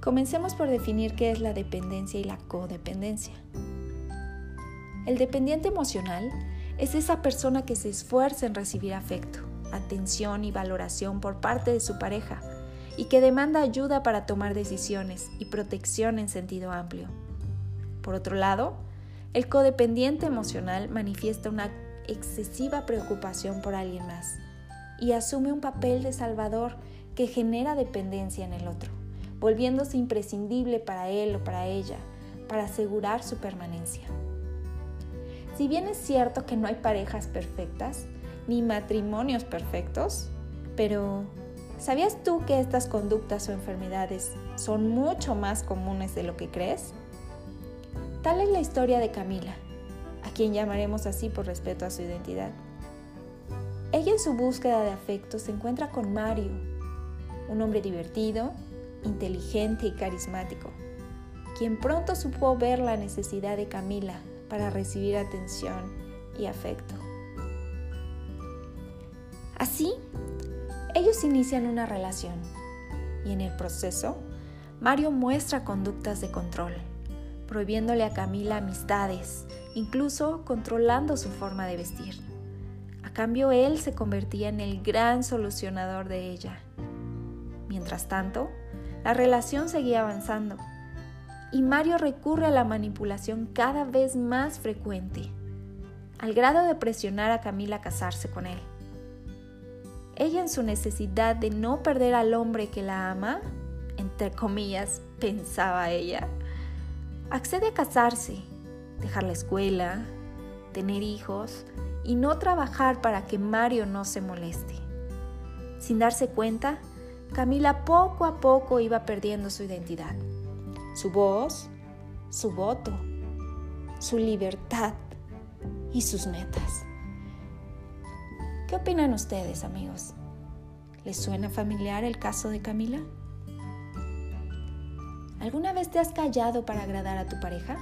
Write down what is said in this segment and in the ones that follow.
Comencemos por definir qué es la dependencia y la codependencia. El dependiente emocional es esa persona que se esfuerza en recibir afecto, atención y valoración por parte de su pareja y que demanda ayuda para tomar decisiones y protección en sentido amplio. Por otro lado, el codependiente emocional manifiesta una excesiva preocupación por alguien más y asume un papel de salvador que genera dependencia en el otro volviéndose imprescindible para él o para ella, para asegurar su permanencia. Si bien es cierto que no hay parejas perfectas, ni matrimonios perfectos, pero ¿sabías tú que estas conductas o enfermedades son mucho más comunes de lo que crees? Tal es la historia de Camila, a quien llamaremos así por respeto a su identidad. Ella en su búsqueda de afecto se encuentra con Mario, un hombre divertido, inteligente y carismático, quien pronto supo ver la necesidad de Camila para recibir atención y afecto. Así, ellos inician una relación y en el proceso, Mario muestra conductas de control, prohibiéndole a Camila amistades, incluso controlando su forma de vestir. A cambio, él se convertía en el gran solucionador de ella. Mientras tanto, la relación seguía avanzando y Mario recurre a la manipulación cada vez más frecuente, al grado de presionar a Camila a casarse con él. Ella en su necesidad de no perder al hombre que la ama, entre comillas, pensaba ella, accede a casarse, dejar la escuela, tener hijos y no trabajar para que Mario no se moleste. Sin darse cuenta, Camila poco a poco iba perdiendo su identidad, su voz, su voto, su libertad y sus metas. ¿Qué opinan ustedes, amigos? ¿Les suena familiar el caso de Camila? ¿Alguna vez te has callado para agradar a tu pareja?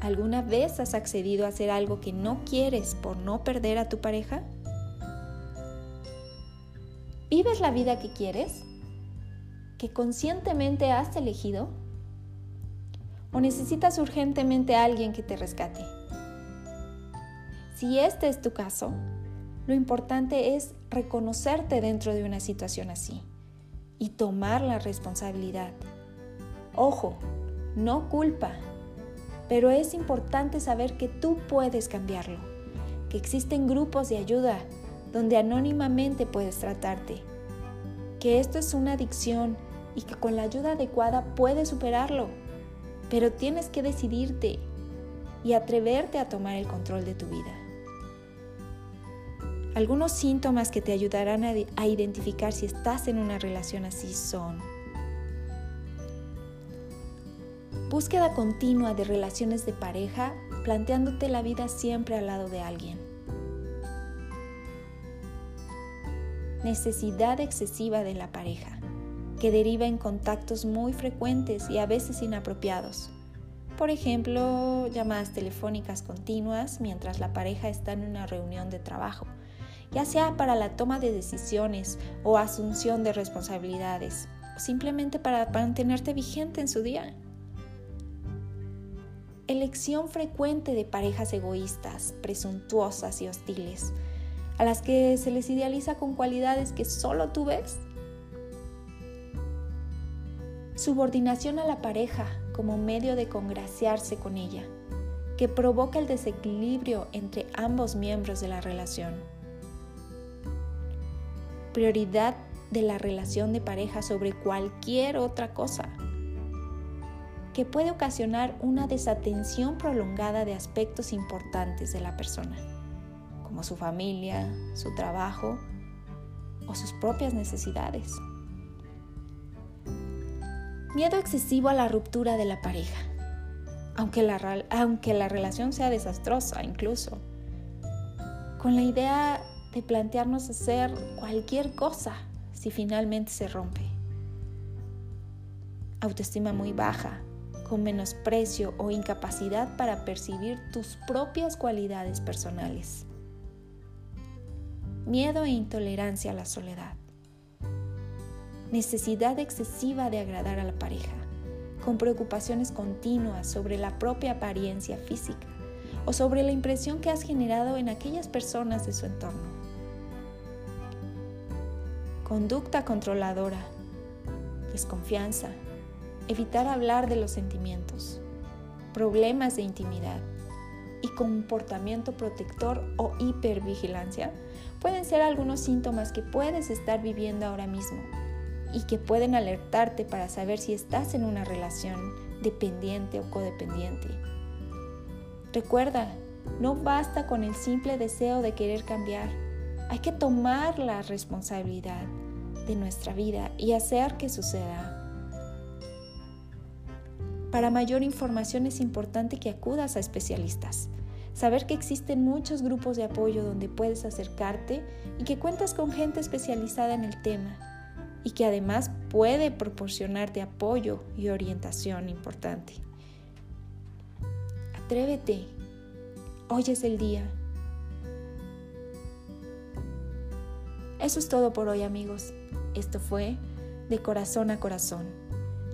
¿Alguna vez has accedido a hacer algo que no quieres por no perder a tu pareja? ¿Vives la vida que quieres? ¿Que conscientemente has elegido? ¿O necesitas urgentemente a alguien que te rescate? Si este es tu caso, lo importante es reconocerte dentro de una situación así y tomar la responsabilidad. Ojo, no culpa, pero es importante saber que tú puedes cambiarlo, que existen grupos de ayuda donde anónimamente puedes tratarte, que esto es una adicción y que con la ayuda adecuada puedes superarlo, pero tienes que decidirte y atreverte a tomar el control de tu vida. Algunos síntomas que te ayudarán a, identificar si estás en una relación así son búsqueda continua de relaciones de pareja, planteándote la vida siempre al lado de alguien. Necesidad excesiva de la pareja, que deriva en contactos muy frecuentes y a veces inapropiados. Por ejemplo, llamadas telefónicas continuas mientras la pareja está en una reunión de trabajo, ya sea para la toma de decisiones o asunción de responsabilidades, o simplemente para mantenerte vigente en su día. Elección frecuente de parejas egoístas, presuntuosas y hostiles, a las que se les idealiza con cualidades que solo tú ves. Subordinación a la pareja como medio de congraciarse con ella, que provoca el desequilibrio entre ambos miembros de la relación. Prioridad de la relación de pareja sobre cualquier otra cosa, que puede ocasionar una desatención prolongada de aspectos importantes de la persona como su familia, su trabajo o sus propias necesidades. Miedo excesivo a la ruptura de la pareja, aunque la, aunque la relación sea desastrosa incluso. Con la idea de plantearnos hacer cualquier cosa si finalmente se rompe. Autoestima muy baja, con menosprecio o incapacidad para percibir tus propias cualidades personales. Miedo e intolerancia a la soledad. Necesidad excesiva de agradar a la pareja, con preocupaciones continuas sobre la propia apariencia física o sobre la impresión que has generado en aquellas personas de su entorno. Conducta controladora, desconfianza, evitar hablar de los sentimientos, problemas de intimidad y comportamiento protector o hipervigilancia pueden ser algunos síntomas que puedes estar viviendo ahora mismo y que pueden alertarte para saber si estás en una relación dependiente o codependiente. Recuerda, no basta con el simple deseo de querer cambiar, hay que tomar la responsabilidad de nuestra vida y hacer que suceda. Para mayor información es importante que acudas a especialistas. Saber que existen muchos grupos de apoyo donde puedes acercarte y que cuentas con gente especializada en el tema y que además puede proporcionarte apoyo y orientación importante. Atrévete. Hoy es el día. Eso es todo por hoy amigos. Esto fue De Corazón a Corazón.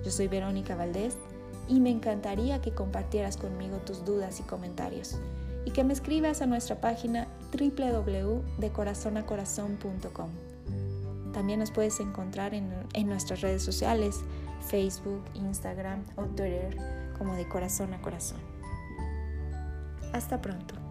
Yo soy Verónica Valdés y me encantaría que compartieras conmigo tus dudas y comentarios y que me escribas a nuestra página www.decorazonacorazon.com. También nos puedes encontrar en, en, nuestras redes sociales, Facebook, Instagram o Twitter como de corazón a corazón. Hasta pronto.